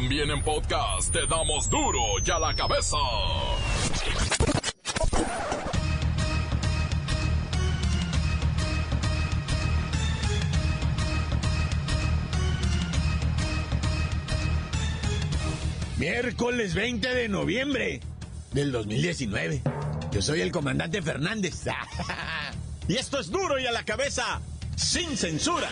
También en podcast te damos duro y a la cabeza. Miércoles 20 de noviembre del 2019. Yo soy el comandante Fernández. y esto es duro y a la cabeza, sin censura.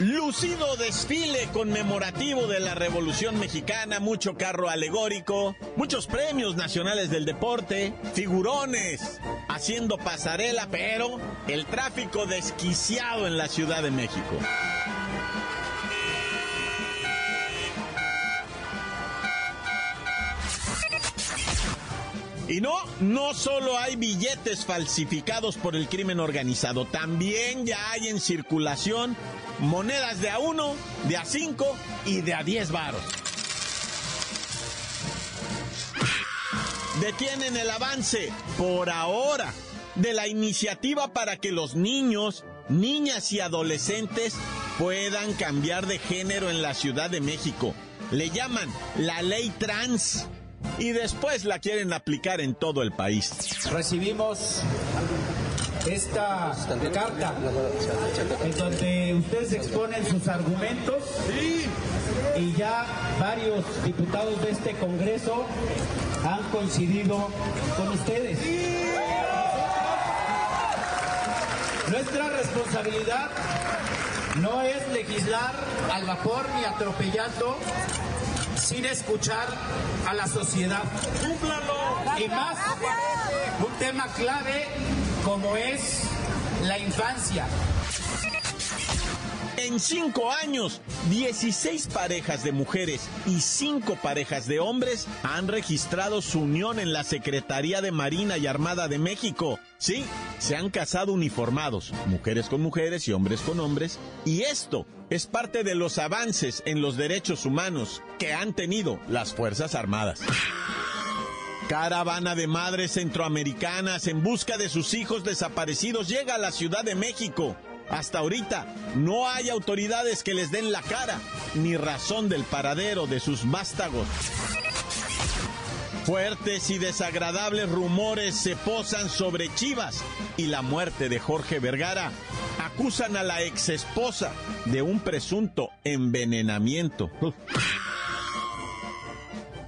Lucido desfile conmemorativo de la Revolución Mexicana, mucho carro alegórico, muchos premios nacionales del deporte, figurones haciendo pasarela, pero el tráfico desquiciado en la Ciudad de México. Y no, no solo hay billetes falsificados por el crimen organizado, también ya hay en circulación monedas de a uno, de a cinco y de a diez varos. Detienen el avance, por ahora, de la iniciativa para que los niños, niñas y adolescentes puedan cambiar de género en la Ciudad de México. Le llaman la ley trans y después la quieren aplicar en todo el país. Recibimos esta carta en donde ustedes exponen sus argumentos y ya varios diputados de este Congreso han coincidido con ustedes. Nuestra responsabilidad no es legislar al vapor ni atropellando sin escuchar a la sociedad. Y más, un tema clave como es la infancia. En cinco años, 16 parejas de mujeres y cinco parejas de hombres han registrado su unión en la Secretaría de Marina y Armada de México. Sí, se han casado uniformados, mujeres con mujeres y hombres con hombres, y esto es parte de los avances en los derechos humanos que han tenido las Fuerzas Armadas. Caravana de madres centroamericanas en busca de sus hijos desaparecidos llega a la Ciudad de México. Hasta ahorita no hay autoridades que les den la cara ni razón del paradero de sus vástagos. Fuertes y desagradables rumores se posan sobre Chivas y la muerte de Jorge Vergara. Acusan a la exesposa de un presunto envenenamiento.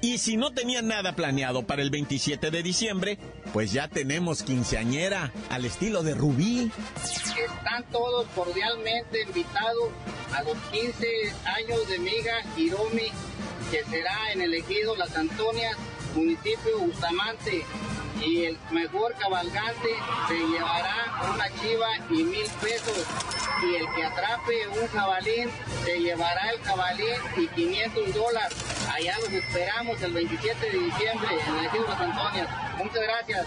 Y si no tenían nada planeado para el 27 de diciembre, pues ya tenemos quinceañera al estilo de Rubí. Están todos cordialmente invitados a los 15 años de Miga Hiromi, que será en el ejido Las Antonias, municipio Bustamante. Y el mejor cabalgante se llevará una chiva y mil pesos. Y el que atrape un jabalín se llevará el jabalín y 500 dólares. Allá los esperamos el 27 de diciembre en el ejido Las Antonias. Muchas gracias.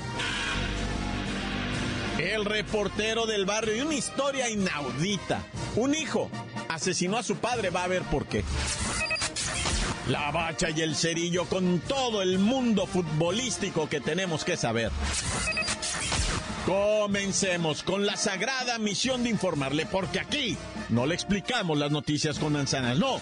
El reportero del barrio y una historia inaudita. Un hijo asesinó a su padre, va a ver por qué. La bacha y el cerillo con todo el mundo futbolístico que tenemos que saber. Comencemos con la sagrada misión de informarle, porque aquí no le explicamos las noticias con manzanas, no,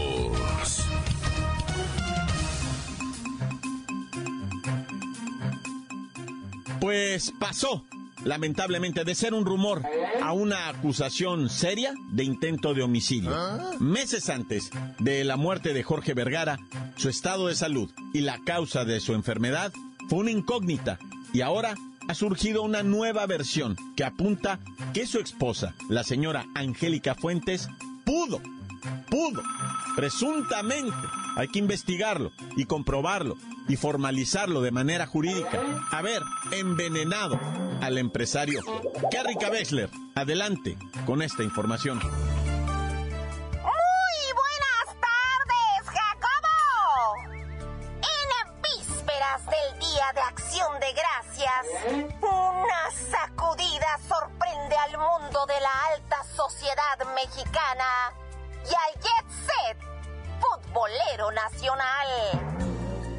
Pues pasó, lamentablemente, de ser un rumor a una acusación seria de intento de homicidio. Meses antes de la muerte de Jorge Vergara, su estado de salud y la causa de su enfermedad fue una incógnita y ahora ha surgido una nueva versión que apunta que su esposa, la señora Angélica Fuentes, pudo, pudo, presuntamente, hay que investigarlo y comprobarlo y formalizarlo de manera jurídica. Haber envenenado al empresario. Carrica Bessler, adelante con esta información. Muy buenas tardes, Jacobo. En vísperas del Día de Acción de Gracias, una sacudida sorprende al mundo de la alta sociedad mexicana y al jet set futbolero nacional.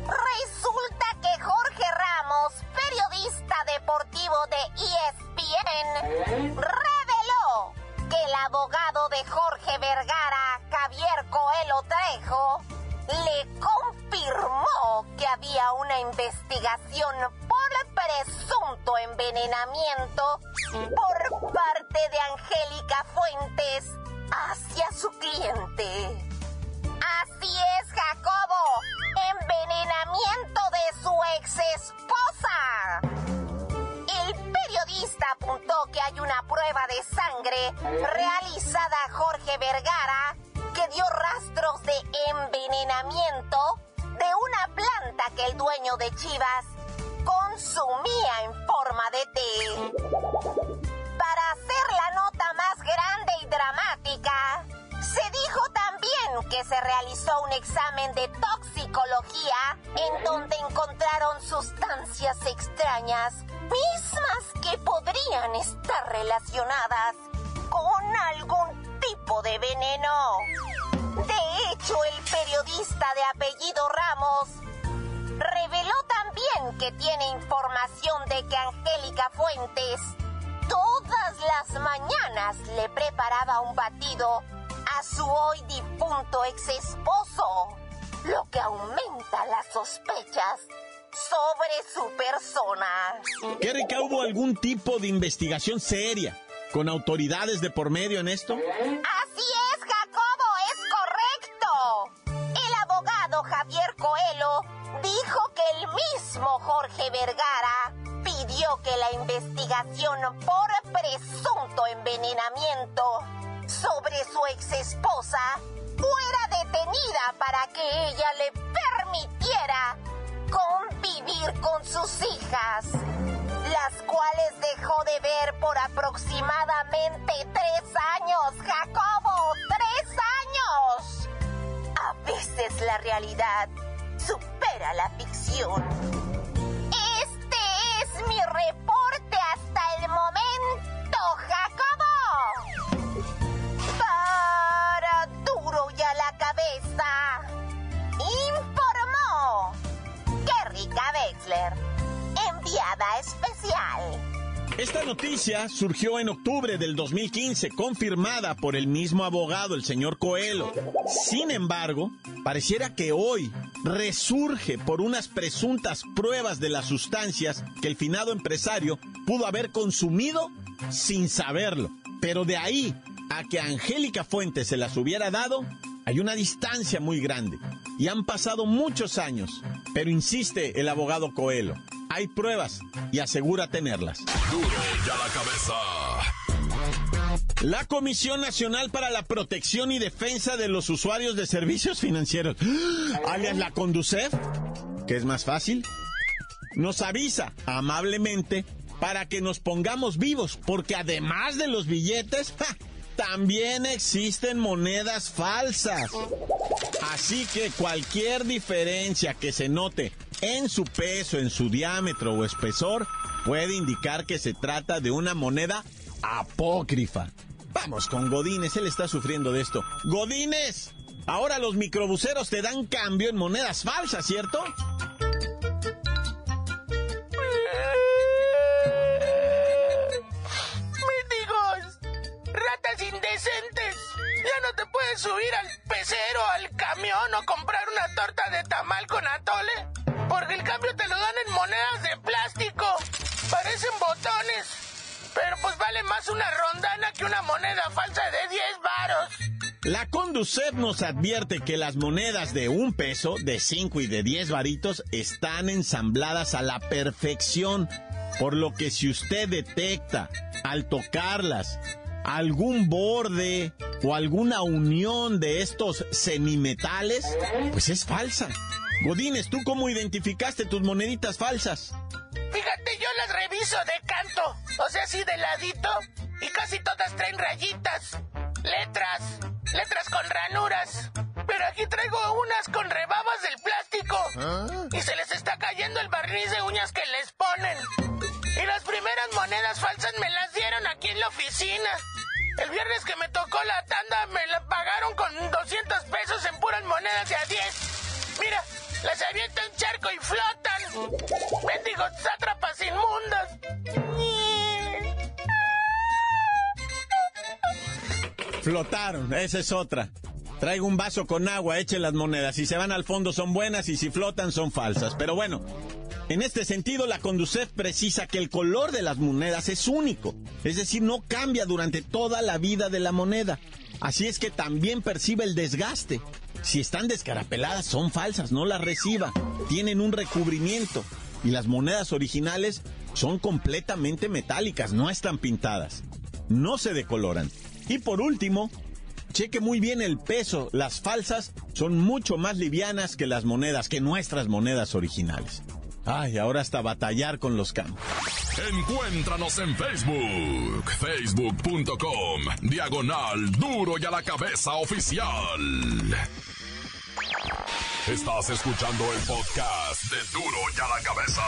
Resulta que Jorge Ramos, periodista deportivo de ESPN, reveló que el abogado de Jorge Vergara, Javier Coelho Trejo, le confirmó que había una investigación por presunto envenenamiento por parte de Angélica Fuentes hacia su cliente. Así es, Jacobo, envenenamiento de su ex esposa. El periodista apuntó que hay una prueba de sangre realizada a Jorge Vergara que dio rastros de envenenamiento de una planta que el dueño de Chivas consumía en forma de té. Se realizó un examen de toxicología en donde encontraron sustancias extrañas, mismas que podrían estar relacionadas con algún tipo de veneno. De hecho, el periodista de apellido Ramos reveló también que tiene información de que Angélica Fuentes todas las mañanas le preparaba un batido a su hoy difunto ex esposo, lo que aumenta las sospechas sobre su persona. ¿Qué hubo algún tipo de investigación seria con autoridades de por medio en esto? Así es, Jacobo, es correcto. El abogado Javier Coelho dijo que el mismo Jorge Vergara pidió que la investigación por presunto envenenamiento sobre su ex esposa fuera detenida para que ella le permitiera convivir con sus hijas, las cuales dejó de ver por aproximadamente tres años, Jacobo, tres años. A veces la realidad supera la ficción. Este es mi reporte hasta el momento, Wexler, enviada especial. Esta noticia surgió en octubre del 2015, confirmada por el mismo abogado, el señor Coelho. Sin embargo, pareciera que hoy resurge por unas presuntas pruebas de las sustancias que el finado empresario pudo haber consumido sin saberlo. Pero de ahí a que Angélica Fuentes se las hubiera dado, hay una distancia muy grande. Y han pasado muchos años. Pero insiste el abogado Coelho hay pruebas y asegura tenerlas. La Comisión Nacional para la Protección y Defensa de los Usuarios de Servicios Financieros, alias la Conducef, que es más fácil, nos avisa amablemente para que nos pongamos vivos, porque además de los billetes, también existen monedas falsas. Así que cualquier diferencia que se note en su peso, en su diámetro o espesor, puede indicar que se trata de una moneda apócrifa. Vamos con Godínez, él está sufriendo de esto. Godínez, ahora los microbuseros te dan cambio en monedas falsas, ¿cierto? Una moneda falsa de 10 varos. La Conducef nos advierte que las monedas de un peso, de 5 y de 10 varitos están ensambladas a la perfección, por lo que si usted detecta al tocarlas algún borde o alguna unión de estos semimetales, pues es falsa. Godínez, ¿tú cómo identificaste tus moneditas falsas? Fíjate, yo las reviso de canto, o sea, así de ladito, y casi todas traen rayitas, letras, letras con ranuras. Pero aquí traigo unas con rebabas del plástico. Y se les está cayendo el barniz de uñas que les ponen. Y las primeras monedas falsas me las dieron aquí en la oficina. El viernes que me tocó la tanda me la pagaron con 200 pesos en puras monedas de a 10. Mira, las aviento en charco y flotan. Bendigos sátrapas inmundos. Flotaron, esa es otra. Traigo un vaso con agua, eche las monedas. Si se van al fondo son buenas y si flotan son falsas. Pero bueno, en este sentido la Conducef precisa que el color de las monedas es único. Es decir, no cambia durante toda la vida de la moneda. Así es que también percibe el desgaste. Si están descarapeladas son falsas, no las reciba. Tienen un recubrimiento. Y las monedas originales son completamente metálicas, no están pintadas. No se decoloran. Y por último, cheque muy bien el peso. Las falsas son mucho más livianas que las monedas, que nuestras monedas originales. Ay, ahora hasta batallar con los cambios. Encuéntranos en Facebook, facebook.com, diagonal duro y a la cabeza oficial. Estás escuchando el podcast de duro y a la cabeza.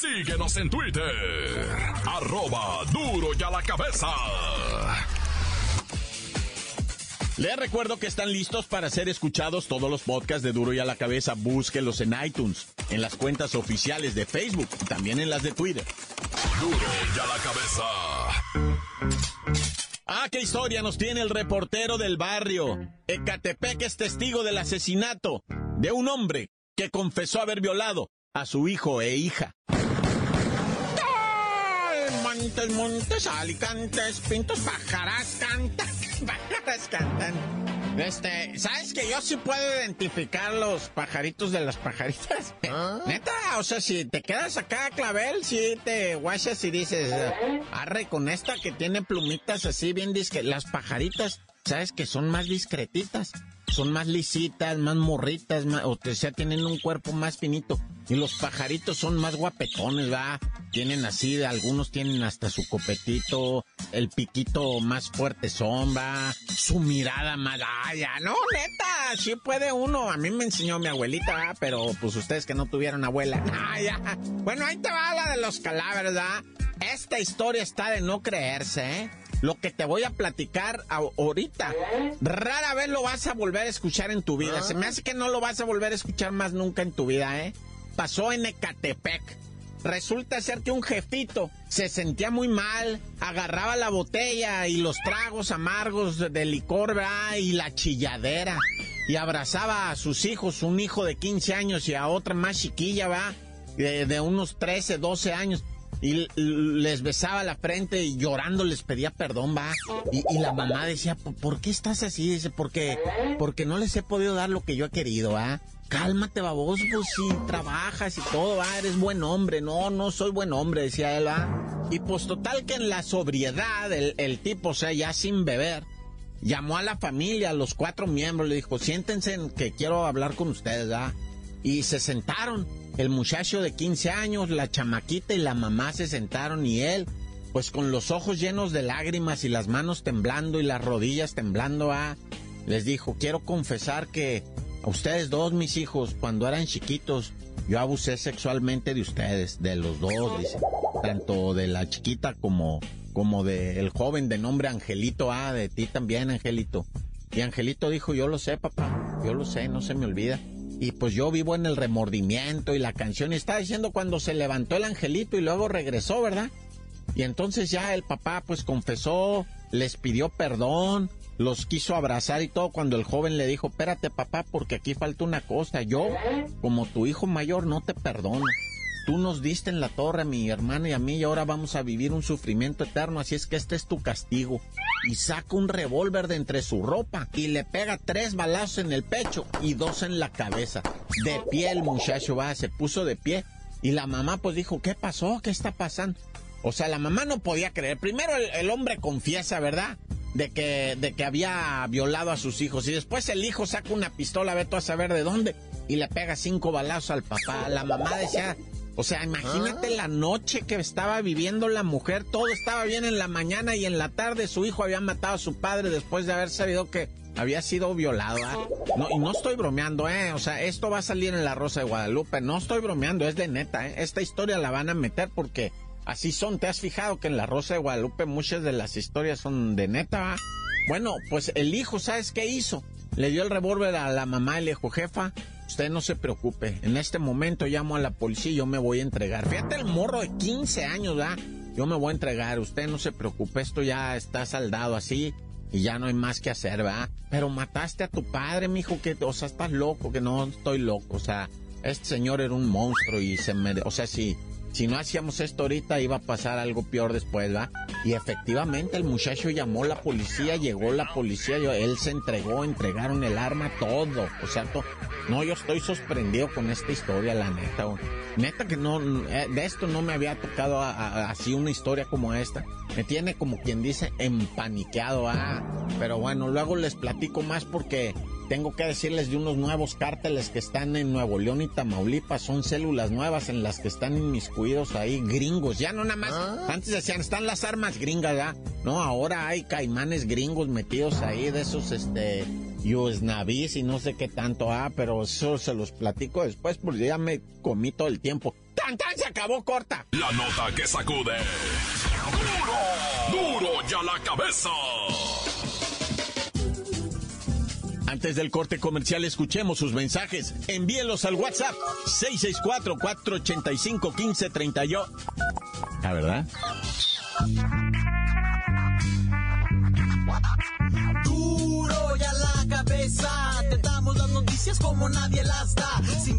Síguenos en Twitter, arroba duro y a la cabeza. Les recuerdo que están listos para ser escuchados todos los podcasts de Duro y a la Cabeza. Búsquenlos en iTunes, en las cuentas oficiales de Facebook y también en las de Twitter. Duro y a la cabeza. Ah, qué historia nos tiene el reportero del barrio. Ecatepec es testigo del asesinato de un hombre que confesó haber violado a su hijo e hija. Montes, montes, alicantes, pintos, pájaras, pájaras cantan. Este, ¿sabes que yo sí puedo identificar los pajaritos de las pajaritas? Neta, o sea, si te quedas acá, clavel, si te guachas y dices, arre con esta que tiene plumitas así bien disque, las pajaritas, ¿sabes que son más discretitas? Son más lisitas, más morritas, o sea, tienen un cuerpo más finito. Y los pajaritos son más guapetones, ¿va? Tienen así, algunos tienen hasta su copetito, el piquito más fuerte son, ¿va? Su mirada más, ah, ya, no, neta, sí puede uno. A mí me enseñó mi abuelita, ¿va? Pero pues ustedes que no tuvieron abuela, ah, ya. Bueno, ahí te va la de los cadáveres, ¿va? Esta historia está de no creerse, ¿eh? Lo que te voy a platicar ahorita, rara vez lo vas a volver a escuchar en tu vida. Se me hace que no lo vas a volver a escuchar más nunca en tu vida, ¿eh? Pasó en Ecatepec. Resulta ser que un jefito se sentía muy mal, agarraba la botella y los tragos amargos de licor, ¿verdad? Y la chilladera. Y abrazaba a sus hijos, un hijo de 15 años y a otra más chiquilla, ¿va? De, de unos 13, 12 años y les besaba la frente y llorando les pedía perdón, va. Y, y la mamá decía, ¿por qué estás así? Dice, porque, porque no les he podido dar lo que yo he querido, ¿ah? Cálmate, baboso, pues si trabajas y todo, va, eres buen hombre. No, no soy buen hombre, decía él, va. Y pues total que en la sobriedad, el, el tipo, o sea, ya sin beber, llamó a la familia, a los cuatro miembros, le dijo, siéntense que quiero hablar con ustedes, ¿ah? Y se sentaron el muchacho de 15 años, la chamaquita y la mamá se sentaron y él, pues con los ojos llenos de lágrimas y las manos temblando y las rodillas temblando, ah, les dijo, quiero confesar que a ustedes dos, mis hijos, cuando eran chiquitos, yo abusé sexualmente de ustedes, de los dos, dice, tanto de la chiquita como, como del joven de nombre Angelito, ah, de ti también, Angelito. Y Angelito dijo, yo lo sé, papá, yo lo sé, no se me olvida y pues yo vivo en el remordimiento y la canción está diciendo cuando se levantó el angelito y luego regresó, ¿verdad? Y entonces ya el papá pues confesó, les pidió perdón, los quiso abrazar y todo cuando el joven le dijo, espérate papá porque aquí falta una cosa, yo como tu hijo mayor no te perdono. Tú nos diste en la torre a mi hermano y a mí y ahora vamos a vivir un sufrimiento eterno, así es que este es tu castigo. Y saca un revólver de entre su ropa y le pega tres balazos en el pecho y dos en la cabeza. De pie el muchacho va, se puso de pie. Y la mamá pues dijo, ¿qué pasó? ¿Qué está pasando? O sea, la mamá no podía creer. Primero el, el hombre confiesa, ¿verdad? de que, de que había violado a sus hijos. Y después el hijo saca una pistola, ve tú a saber de dónde, y le pega cinco balazos al papá. La mamá decía, o sea, imagínate la noche que estaba viviendo la mujer, todo estaba bien en la mañana y en la tarde su hijo había matado a su padre después de haber sabido que había sido violado. ¿ah? No, y no estoy bromeando, ¿eh? O sea, esto va a salir en La Rosa de Guadalupe. No estoy bromeando, es de neta, ¿eh? Esta historia la van a meter porque así son. ¿Te has fijado que en La Rosa de Guadalupe muchas de las historias son de neta? Bueno, pues el hijo, ¿sabes qué hizo? Le dio el revólver a la mamá y le dijo, jefa, usted no se preocupe. En este momento llamo a la policía y yo me voy a entregar. Fíjate el morro de 15 años, ¿verdad? Yo me voy a entregar. Usted no se preocupe, esto ya está saldado así y ya no hay más que hacer, ¿verdad? Pero mataste a tu padre, mijo, que, o sea, estás loco, que no estoy loco, o sea, este señor era un monstruo y se me, o sea, sí si no hacíamos esto ahorita iba a pasar algo peor después, ¿va? Y efectivamente el muchacho llamó a la policía, llegó la policía, él se entregó, entregaron el arma, todo. O sea, no, yo estoy sorprendido con esta historia, la neta. Neta que no, eh, de esto no me había tocado así una historia como esta. Me tiene como quien dice empaniqueado, ah. Pero bueno, luego les platico más porque tengo que decirles de unos nuevos cárteles que están en Nuevo León y Tamaulipas. Son células nuevas en las que están inmiscuidos ahí gringos. Ya no nada más. Ah. Antes decían, están las armas gringas, ¿ya? No, ahora hay caimanes gringos metidos ahí de esos, este, US Navis y no sé qué tanto. Ah, pero eso se los platico después porque ya me comí todo el tiempo. ¡Tan, tan! Se acabó corta. La nota que sacude. ¡Duro! ¡Duro ya la cabeza! Antes del corte comercial, escuchemos sus mensajes. Envíelos al WhatsApp 664-485-1538. ¿La verdad? Duro ya la cabeza, te damos las noticias como nadie las da. Sin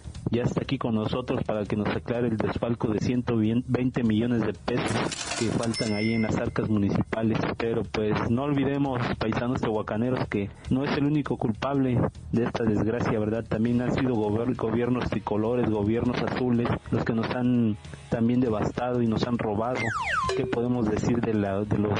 ya está aquí con nosotros para que nos aclare el desfalco de 120 millones de pesos que faltan ahí en las arcas municipales. Pero pues no olvidemos, paisanos tehuacaneros, que no es el único culpable de esta desgracia, ¿verdad? También han sido gobiernos tricolores, gobiernos azules, los que nos han también devastado y nos han robado. ¿Qué podemos decir de, la, de los,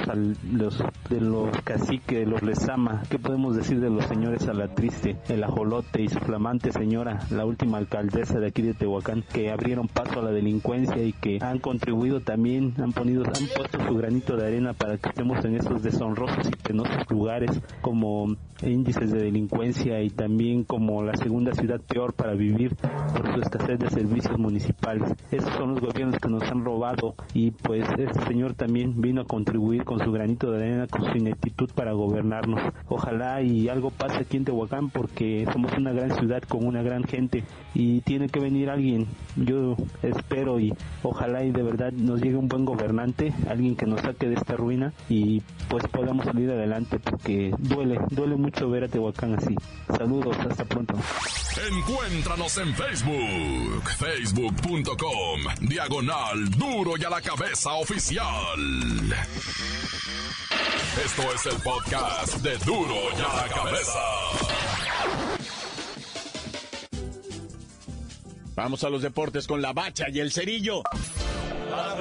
los, de los caciques, de los Lezama? ¿Qué podemos decir de los señores Alatriste, el ajolote y su flamante señora, la última alcaldesa? De aquí de Tehuacán que abrieron paso a la delincuencia y que han contribuido también, han, ponido, han puesto su granito de arena para que estemos en esos deshonrosos y penosos lugares como índices de delincuencia y también como la segunda ciudad peor para vivir por su escasez de servicios municipales. Esos son los gobiernos que nos han robado y pues este señor también vino a contribuir con su granito de arena, con su ineptitud para gobernarnos. Ojalá y algo pase aquí en Tehuacán porque somos una gran ciudad con una gran gente y tiene que venir alguien. Yo espero y ojalá y de verdad nos llegue un buen gobernante, alguien que nos saque de esta ruina y pues podamos salir adelante porque duele, duele mucho ver a Tehuacán así. Saludos, hasta pronto. Encuéntranos en Facebook, facebook.com, diagonal duro y a la cabeza oficial. Esto es el podcast de duro y a la cabeza. Vamos a los deportes con la bacha y el cerillo. ¡La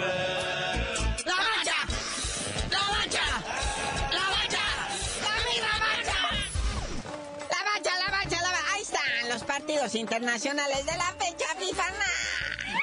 internacionales de la fecha FIFA.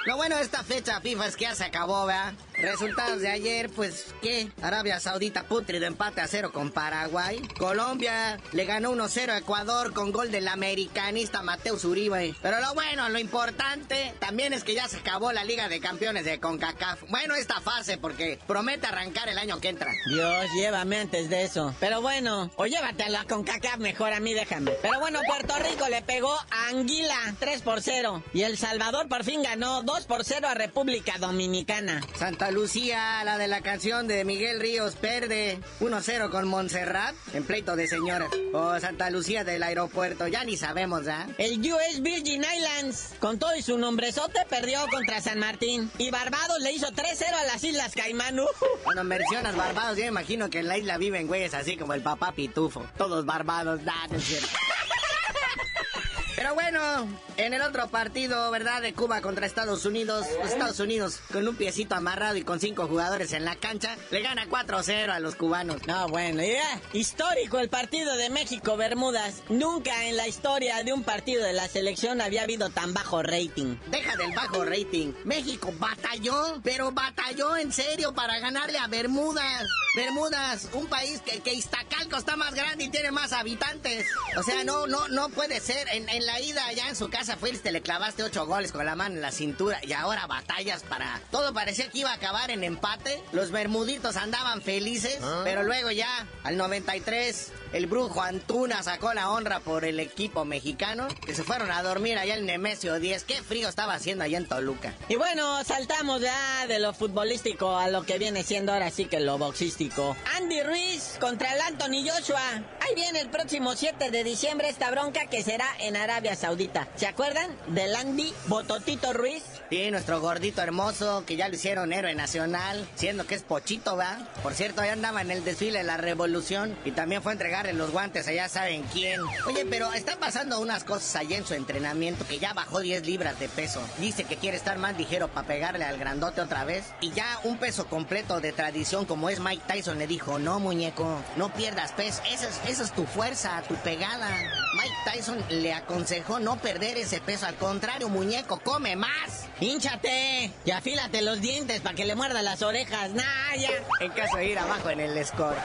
Lo bueno de esta fecha FIFA es que ya se acabó, ¿verdad? Resultados de ayer, pues, ¿qué? Arabia Saudita putrido empate a cero con Paraguay. Colombia le ganó 1-0 a Ecuador con gol del americanista Mateus Uribe. Pero lo bueno, lo importante también es que ya se acabó la Liga de Campeones de CONCACAF. Bueno, esta fase porque promete arrancar el año que entra. Dios, llévame antes de eso. Pero bueno, o llévatelo a CONCACAF mejor a mí, déjame. Pero bueno, Puerto Rico le pegó a Anguila 3 por 0. Y El Salvador por fin ganó 2 por 0 a República Dominicana. Santa Lucía, la de la canción de Miguel Ríos, perde 1-0 con Montserrat en pleito de señoras. O Santa Lucía del aeropuerto, ya ni sabemos, ¿ah? El US Virgin Islands, con todo y su nombrezote, perdió contra San Martín. Y Barbados le hizo 3-0 a las Islas Caimán. Cuando mencionas Barbados, yo imagino que en la isla viven güeyes así como el papá Pitufo. Todos barbados, nada, es cierto. Pero bueno, En el otro partido, ¿verdad? De Cuba contra Estados Unidos. Estados Unidos con un piecito amarrado y con cinco jugadores en la cancha, le gana 4-0 a los cubanos. No, bueno, ya. Histórico el partido de México-Bermudas. Nunca en la historia de un partido de la selección había habido tan bajo rating. Deja del bajo rating. México batalló, pero batalló en serio para ganarle a Bermudas. Bermudas, un país que, que Iztacalco está más grande y tiene más habitantes. O sea, no, no, no puede ser. En, en la ida allá en su casa fuiste, le clavaste ocho goles con la mano en la cintura y ahora batallas para... Todo parecía que iba a acabar en empate. Los bermuditos andaban felices, pero luego ya, al 93, el brujo Antuna sacó la honra por el equipo mexicano, que se fueron a dormir allá en Nemesio 10. Qué frío estaba haciendo allá en Toluca. Y bueno, saltamos ya de lo futbolístico a lo que viene siendo ahora sí que lo boxístico. Andy Ruiz contra el Anthony Joshua. Ahí viene el próximo 7 de diciembre esta bronca que será en Arabia Saudita. ¿Se acuerdan del Andy Bototito Ruiz? Sí, nuestro gordito hermoso, que ya lo hicieron héroe nacional, siendo que es Pochito, ¿va? Por cierto, ahí andaba en el desfile de la revolución y también fue a entregarle los guantes a ya saben quién. Oye, pero están pasando unas cosas allá en su entrenamiento que ya bajó 10 libras de peso. Dice que quiere estar más ligero para pegarle al grandote otra vez. Y ya un peso completo de tradición como es Mike Tyson le dijo, no muñeco, no pierdas peso, esa es, esa es tu fuerza, tu pegada. Mike Tyson le aconsejó no perder ese peso, al contrario, muñeco, come más. ¡Hínchate! Y afílate los dientes para que le muerda las orejas. ¡Nah, ya! En caso de ir abajo en el score.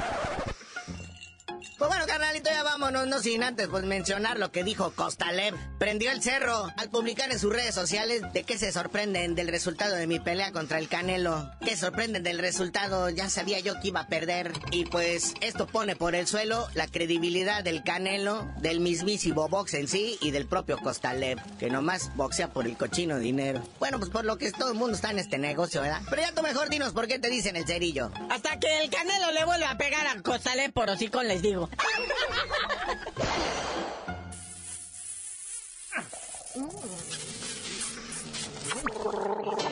Pues bueno, carnalito, ya vámonos, no sin antes pues mencionar lo que dijo Costalev. Prendió el cerro al publicar en sus redes sociales de que se sorprenden del resultado de mi pelea contra el Canelo. Que sorprenden del resultado, ya sabía yo que iba a perder. Y pues esto pone por el suelo la credibilidad del Canelo, del mismísimo box en sí y del propio Costalev, que nomás boxea por el cochino dinero. Bueno, pues por lo que todo el mundo está en este negocio, ¿verdad? Pero ya tú mejor dinos por qué te dicen el cerillo. Hasta que el Canelo le vuelva a pegar a Costalev por hocicón, les digo. ¡La